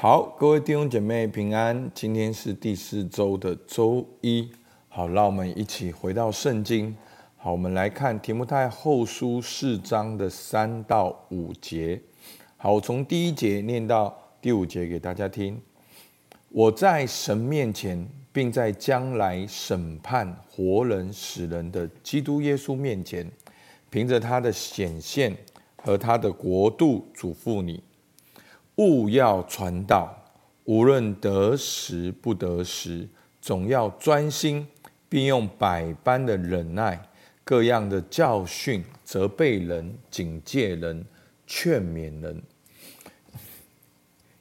好，各位弟兄姐妹平安。今天是第四周的周一。好，让我们一起回到圣经。好，我们来看提摩太后书四章的三到五节。好，我从第一节念到第五节给大家听。我在神面前，并在将来审判活人死人的基督耶稣面前，凭着他的显现和他的国度，嘱咐你。务要传道，无论得时不得时，总要专心，并用百般的忍耐、各样的教训，责备人、警戒人、劝勉人。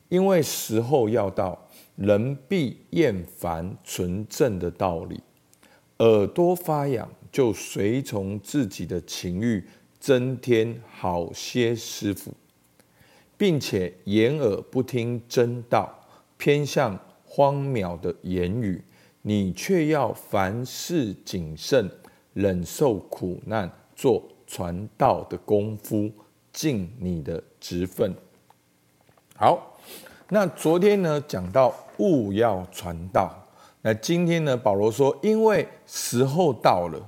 因为时候要到，人必厌烦纯正的道理，耳朵发痒，就随从自己的情欲，增添好些师傅。并且掩耳不听真道，偏向荒谬的言语，你却要凡事谨慎，忍受苦难，做传道的功夫，尽你的职分。好，那昨天呢讲到勿要传道，那今天呢保罗说，因为时候到了，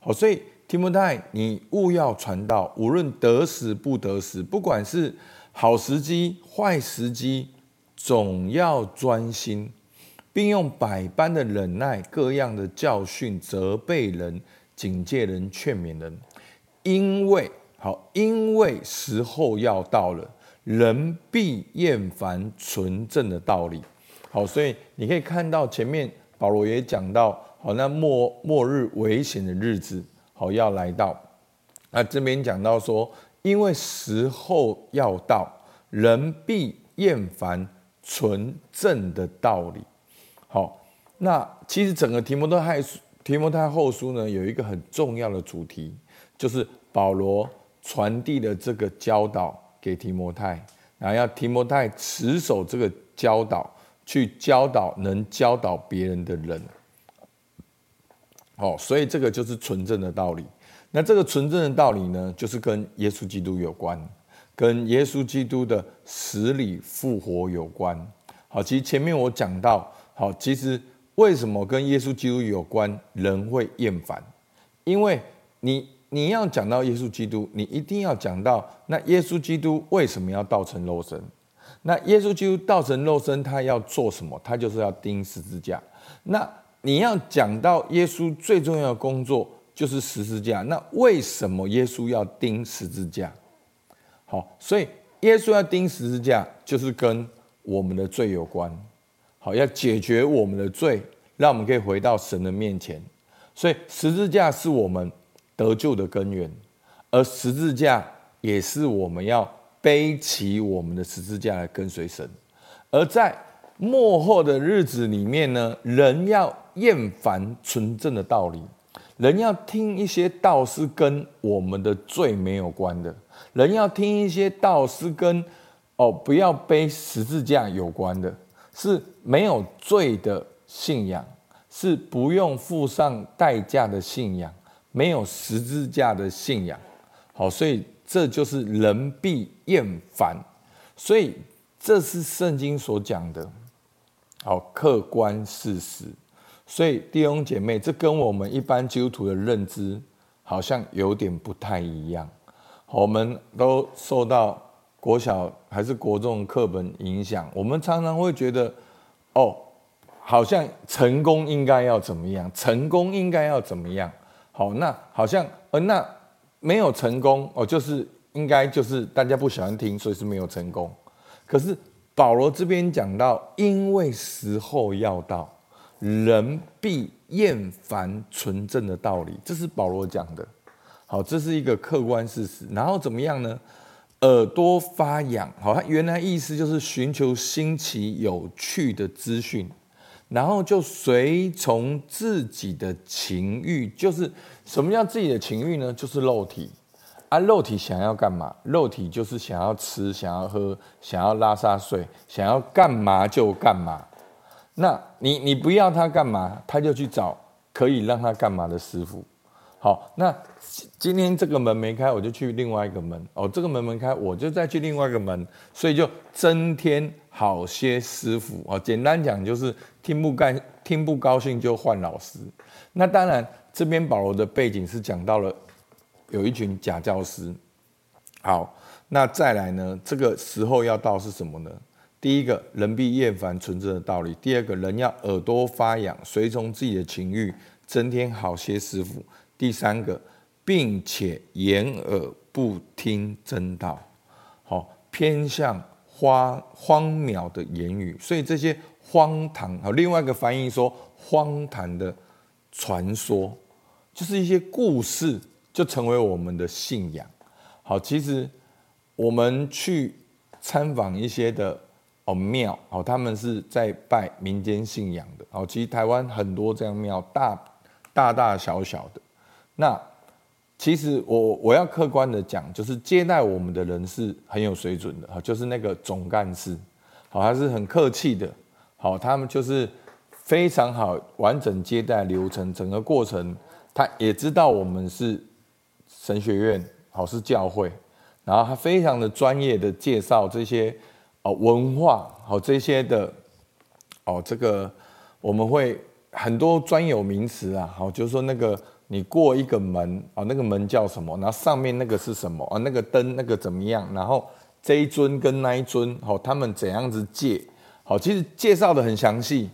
好，所以提摩太，你勿要传道，无论得时不得时，不管是。好时机、坏时机，总要专心，并用百般的忍耐、各样的教训、责备人、警戒人、劝勉人。因为好，因为时候要到了，人必厌烦纯正的道理。好，所以你可以看到前面保罗也讲到，好，那末末日危险的日子，好要来到。那这边讲到说。因为时候要到，人必厌烦纯正的道理。好，那其实整个提摩太提摩太后书呢，有一个很重要的主题，就是保罗传递的这个教导给提摩太，然后要提摩太持守这个教导，去教导能教导别人的人。好，所以这个就是纯正的道理。那这个纯正的道理呢，就是跟耶稣基督有关，跟耶稣基督的死里复活有关。好，其实前面我讲到，好，其实为什么跟耶稣基督有关，人会厌烦？因为你你要讲到耶稣基督，你一定要讲到那耶稣基督为什么要道成肉身？那耶稣基督道成肉身，他要做什么？他就是要钉十字架。那你要讲到耶稣最重要的工作。就是十字架。那为什么耶稣要钉十字架？好，所以耶稣要钉十字架，就是跟我们的罪有关。好，要解决我们的罪，让我们可以回到神的面前。所以十字架是我们得救的根源，而十字架也是我们要背起我们的十字架来跟随神。而在末后的日子里面呢，人要厌烦纯正的道理。人要听一些道是跟我们的罪没有关的，人要听一些道是跟哦不要背十字架有关的，是没有罪的信仰，是不用付上代价的信仰，没有十字架的信仰。好，所以这就是人必厌烦，所以这是圣经所讲的，好，客观事实。所以弟兄姐妹，这跟我们一般基督徒的认知好像有点不太一样。我们都受到国小还是国中课本影响，我们常常会觉得，哦，好像成功应该要怎么样，成功应该要怎么样。好，那好像呃，那没有成功哦，就是应该就是大家不喜欢听，所以是没有成功。可是保罗这边讲到，因为时候要到。人必厌烦纯正的道理，这是保罗讲的。好，这是一个客观事实。然后怎么样呢？耳朵发痒。好，他原来意思就是寻求新奇有趣的资讯，然后就随从自己的情欲。就是什么叫自己的情欲呢？就是肉体啊，肉体想要干嘛？肉体就是想要吃，想要喝，想要拉撒睡，想要干嘛就干嘛。那你你不要他干嘛，他就去找可以让他干嘛的师傅。好，那今天这个门没开，我就去另外一个门。哦，这个门没开，我就再去另外一个门，所以就增添好些师傅啊，简单讲就是听不干听不高兴就换老师。那当然，这边保罗的背景是讲到了有一群假教师。好，那再来呢？这个时候要到是什么呢？第一个人必厌烦纯真的道理；第二个人要耳朵发痒，随从自己的情欲，增添好些师傅；第三个，并且掩耳不听真道，好偏向。荒荒谬的言语，所以这些荒唐，好，另外一个翻译说荒唐的传说，就是一些故事，就成为我们的信仰。好，其实我们去参访一些的哦庙，哦，他们是在拜民间信仰的。哦，其实台湾很多这样庙，大大大小小的，那。其实我我要客观的讲，就是接待我们的人是很有水准的，就是那个总干事，好，他是很客气的，好，他们就是非常好，完整接待流程，整个过程，他也知道我们是神学院，好，是教会，然后他非常的专业的介绍这些哦文化，好，这些的哦这个我们会很多专有名词啊，好，就是说那个。你过一个门啊，那个门叫什么？然后上面那个是什么啊？那个灯那个怎么样？然后这一尊跟那一尊，好，他们怎样子借？好，其实介绍的很详细，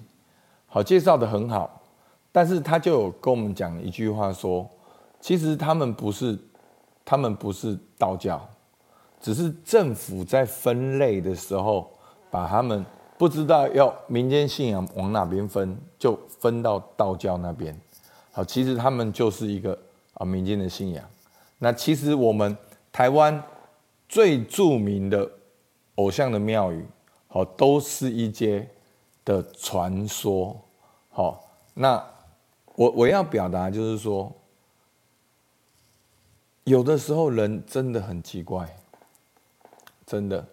好，介绍的很好。但是他就有跟我们讲一句话说，其实他们不是，他们不是道教，只是政府在分类的时候，把他们不知道要民间信仰往哪边分，就分到道教那边。好，其实他们就是一个啊民间的信仰。那其实我们台湾最著名的偶像的庙宇，好，都是一些的传说。好，那我我要表达就是说，有的时候人真的很奇怪，真的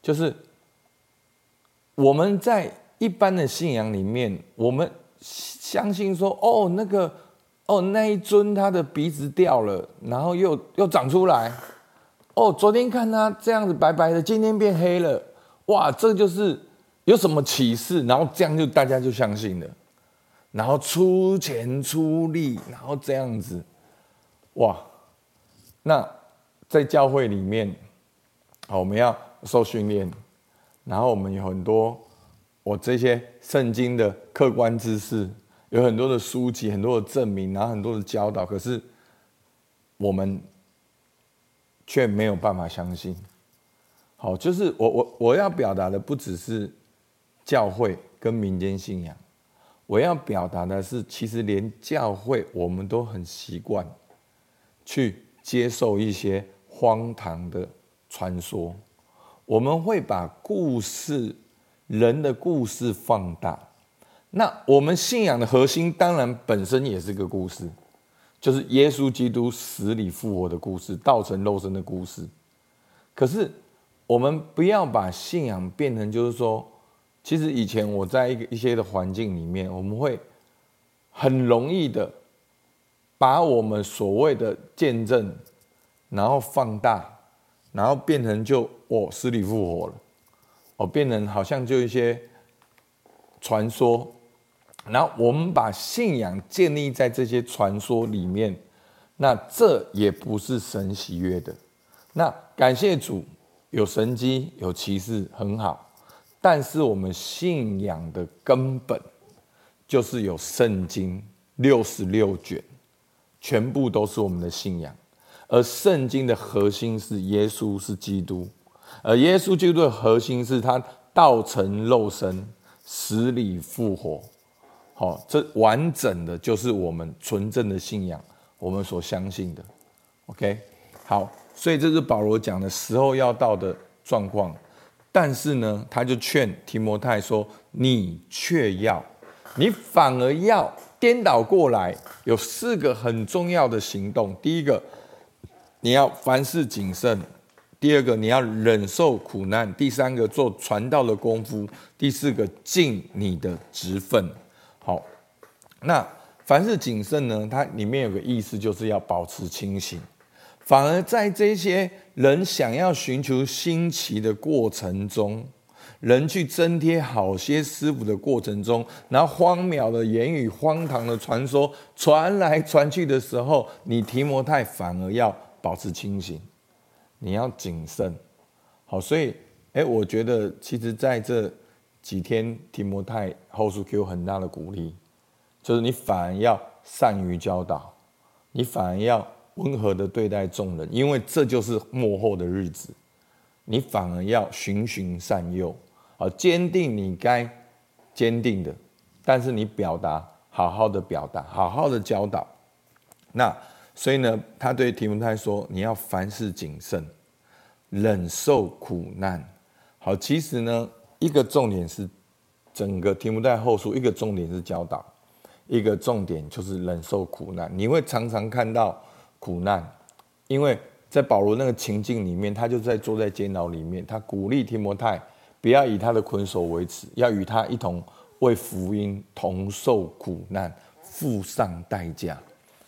就是我们在一般的信仰里面，我们。相信说哦，那个哦，那一尊他的鼻子掉了，然后又又长出来。哦，昨天看他这样子白白的，今天变黑了。哇，这就是有什么启示？然后这样就大家就相信了，然后出钱出力，然后这样子，哇，那在教会里面，好，我们要受训练，然后我们有很多。我这些圣经的客观知识，有很多的书籍，很多的证明，然后很多的教导，可是我们却没有办法相信。好，就是我我我要表达的不只是教会跟民间信仰，我要表达的是，其实连教会我们都很习惯去接受一些荒唐的传说，我们会把故事。人的故事放大，那我们信仰的核心当然本身也是个故事，就是耶稣基督死里复活的故事，道成肉身的故事。可是我们不要把信仰变成就是说，其实以前我在一个一些的环境里面，我们会很容易的把我们所谓的见证，然后放大，然后变成就哦，死里复活了。哦，变成好像就一些传说，然后我们把信仰建立在这些传说里面，那这也不是神喜悦的。那感谢主，有神迹有奇事很好，但是我们信仰的根本就是有圣经六十六卷，全部都是我们的信仰，而圣经的核心是耶稣是基督。而耶稣基督的核心是他道成肉身，死里复活，好，这完整的就是我们纯正的信仰，我们所相信的。OK，好，所以这是保罗讲的时候要到的状况，但是呢，他就劝提摩太说：“你却要，你反而要颠倒过来，有四个很重要的行动。第一个，你要凡事谨慎。”第二个，你要忍受苦难；第三个，做传道的功夫；第四个，尽你的职分。好，那凡事谨慎呢？它里面有个意思，就是要保持清醒。反而在这些人想要寻求新奇的过程中，人去增添好些师傅的过程中，然后荒谬的言语、荒唐的传说传来传去的时候，你提摩太反而要保持清醒，你要谨慎。好，所以，哎，我觉得其实在这几天，提摩太后书给我很大的鼓励，就是你反而要善于教导，你反而要温和的对待众人，因为这就是幕后的日子。你反而要循循善诱，好，坚定你该坚定的，但是你表达好好的表达，好好的教导。那所以呢，他对提摩太说：“你要凡事谨慎，忍受苦难。”好，其实呢，一个重点是整个提摩太后书，一个重点是教导，一个重点就是忍受苦难。你会常常看到苦难，因为。在保罗那个情境里面，他就在坐在监牢里面，他鼓励提摩太不要以他的捆锁为耻，要与他一同为福音同受苦难，付上代价。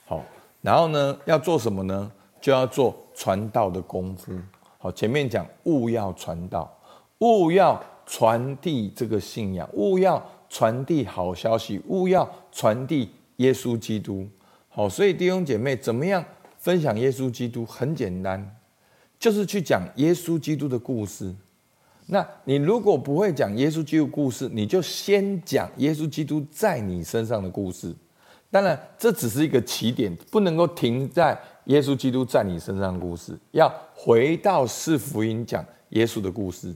好，然后呢，要做什么呢？就要做传道的功夫。好，前面讲勿要传道，勿要传递这个信仰，勿要传递好消息，勿要传递耶稣基督。好，所以弟兄姐妹怎么样？分享耶稣基督很简单，就是去讲耶稣基督的故事。那你如果不会讲耶稣基督故事，你就先讲耶稣基督在你身上的故事。当然，这只是一个起点，不能够停在耶稣基督在你身上的故事，要回到四福音讲耶稣的故事。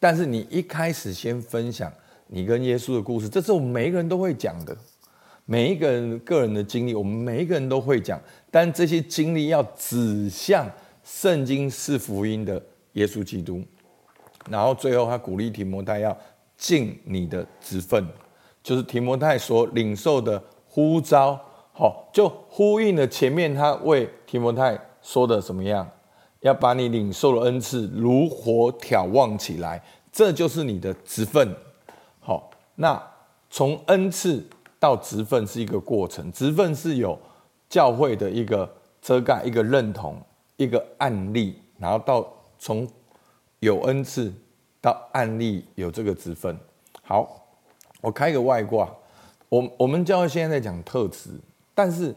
但是你一开始先分享你跟耶稣的故事，这是我们每一个人都会讲的。每一个人个人的经历，我们每一个人都会讲，但这些经历要指向圣经四福音的耶稣基督。然后最后他鼓励提摩太要尽你的职分，就是提摩太所领受的呼召，好，就呼应了前面他为提摩太说的什么样，要把你领受的恩赐如火挑旺起来，这就是你的职分。好，那从恩赐。到职分是一个过程，职分是有教会的一个遮盖、一个认同、一个案例，然后到从有恩赐到案例有这个职分。好，我开个外挂，我我们教会现在在讲特质，但是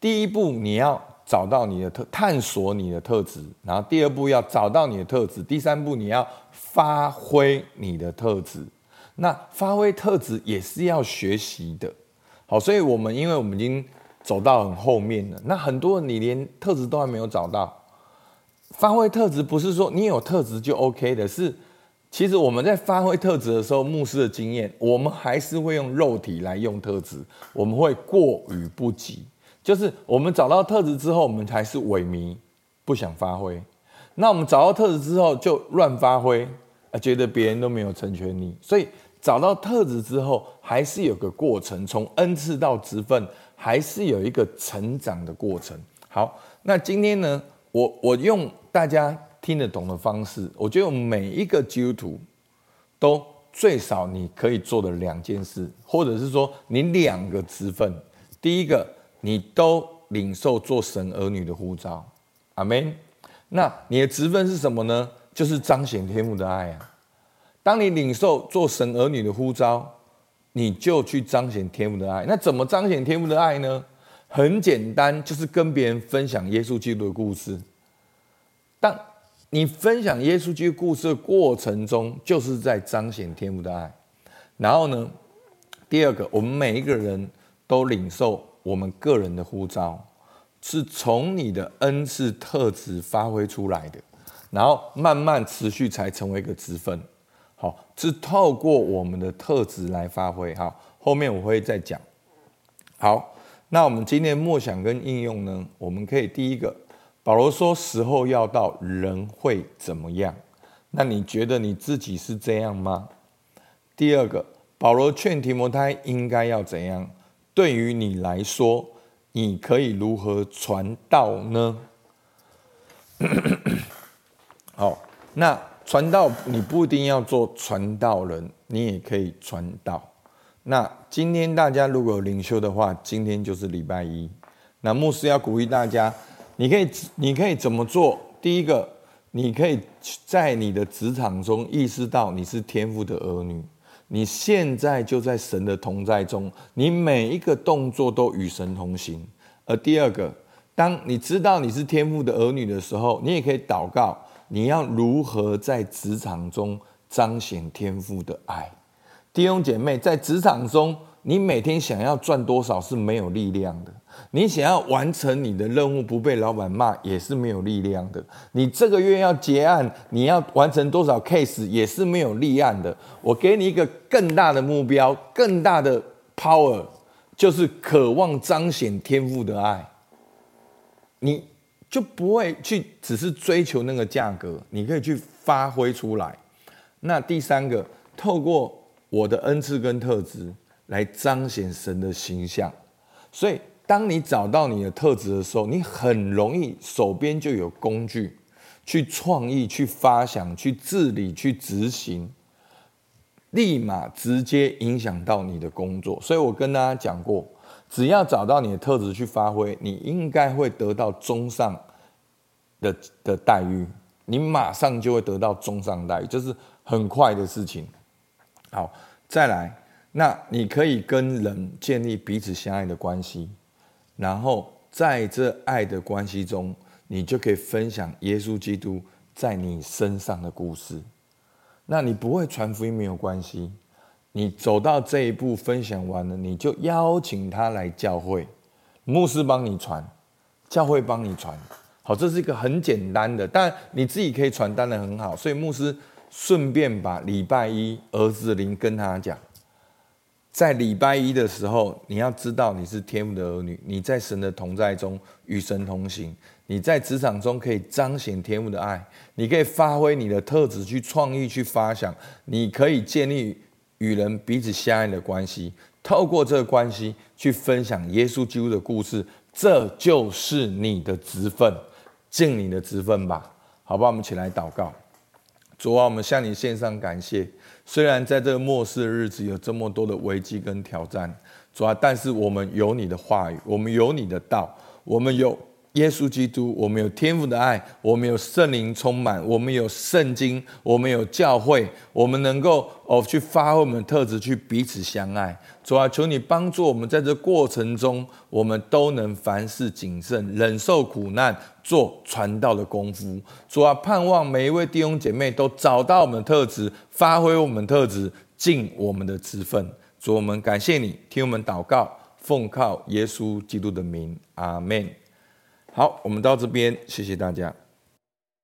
第一步你要找到你的特，探索你的特质，然后第二步要找到你的特质，第三步你要发挥你的特质。那发挥特质也是要学习的，好，所以我们因为我们已经走到很后面了，那很多你连特质都还没有找到。发挥特质不是说你有特质就 OK 的，是其实我们在发挥特质的时候，牧师的经验，我们还是会用肉体来用特质，我们会过与不及，就是我们找到特质之后，我们还是萎靡，不想发挥。那我们找到特质之后就乱发挥，啊，觉得别人都没有成全你，所以。找到特质之后，还是有个过程，从恩赐到职分，还是有一个成长的过程。好，那今天呢，我我用大家听得懂的方式，我觉得每一个基督徒都最少你可以做的两件事，或者是说你两个职分。第一个，你都领受做神儿女的呼召，阿门。那你的职分是什么呢？就是彰显天父的爱啊。当你领受做神儿女的呼召，你就去彰显天父的爱。那怎么彰显天父的爱呢？很简单，就是跟别人分享耶稣基督的故事。当你分享耶稣基督故事的过程中，就是在彰显天父的爱。然后呢，第二个，我们每一个人都领受我们个人的呼召，是从你的恩赐特质发挥出来的，然后慢慢持续才成为一个职分。好，是透过我们的特质来发挥。好，后面我会再讲。好，那我们今天默想跟应用呢？我们可以第一个，保罗说时候要到，人会怎么样？那你觉得你自己是这样吗？第二个，保罗劝提摩太应该要怎样？对于你来说，你可以如何传道呢？好，那。传道，你不一定要做传道人，你也可以传道。那今天大家如果有灵修的话，今天就是礼拜一。那牧师要鼓励大家，你可以，你可以怎么做？第一个，你可以在你的职场中意识到你是天父的儿女，你现在就在神的同在中，你每一个动作都与神同行。而第二个，当你知道你是天父的儿女的时候，你也可以祷告，你要如何在职场中彰显天父的爱。弟兄姐妹，在职场中，你每天想要赚多少是没有力量的。你想要完成你的任务，不被老板骂也是没有力量的。你这个月要结案，你要完成多少 case 也是没有立案的。我给你一个更大的目标，更大的 power，就是渴望彰显天赋的爱。你就不会去只是追求那个价格，你可以去发挥出来。那第三个，透过我的恩赐跟特质来彰显神的形象，所以。当你找到你的特质的时候，你很容易手边就有工具，去创意、去发想、去治理、去执行，立马直接影响到你的工作。所以我跟大家讲过，只要找到你的特质去发挥，你应该会得到中上的的待遇，你马上就会得到中上待遇，这是很快的事情。好，再来，那你可以跟人建立彼此相爱的关系。然后在这爱的关系中，你就可以分享耶稣基督在你身上的故事。那你不会传福音没有关系，你走到这一步分享完了，你就邀请他来教会，牧师帮你传，教会帮你传。好，这是一个很简单的，但你自己可以传，单的很好。所以牧师顺便把礼拜一儿子灵跟他讲。在礼拜一的时候，你要知道你是天父的儿女，你在神的同在中与神同行。你在职场中可以彰显天父的爱，你可以发挥你的特质去创意、去发想，你可以建立与人彼此相爱的关系，透过这个关系去分享耶稣基督的故事，这就是你的职分，尽你的职分吧，好吧？我们起来祷告，主啊，我们向你献上感谢。虽然在这个末世的日子有这么多的危机跟挑战，主啊，但是我们有你的话语，我们有你的道，我们有耶稣基督，我们有天父的爱，我们有圣灵充满，我们有圣经，我们有教会，我们能够哦去发挥我们的特质，去彼此相爱。主啊，求你帮助我们，在这过程中，我们都能凡事谨慎，忍受苦难，做传道的功夫。主啊，盼望每一位弟兄姐妹都找到我们的特质，发挥我们的特质，尽我们的职分。主，我们感谢你，听我们祷告，奉靠耶稣基督的名，阿门。好，我们到这边，谢谢大家。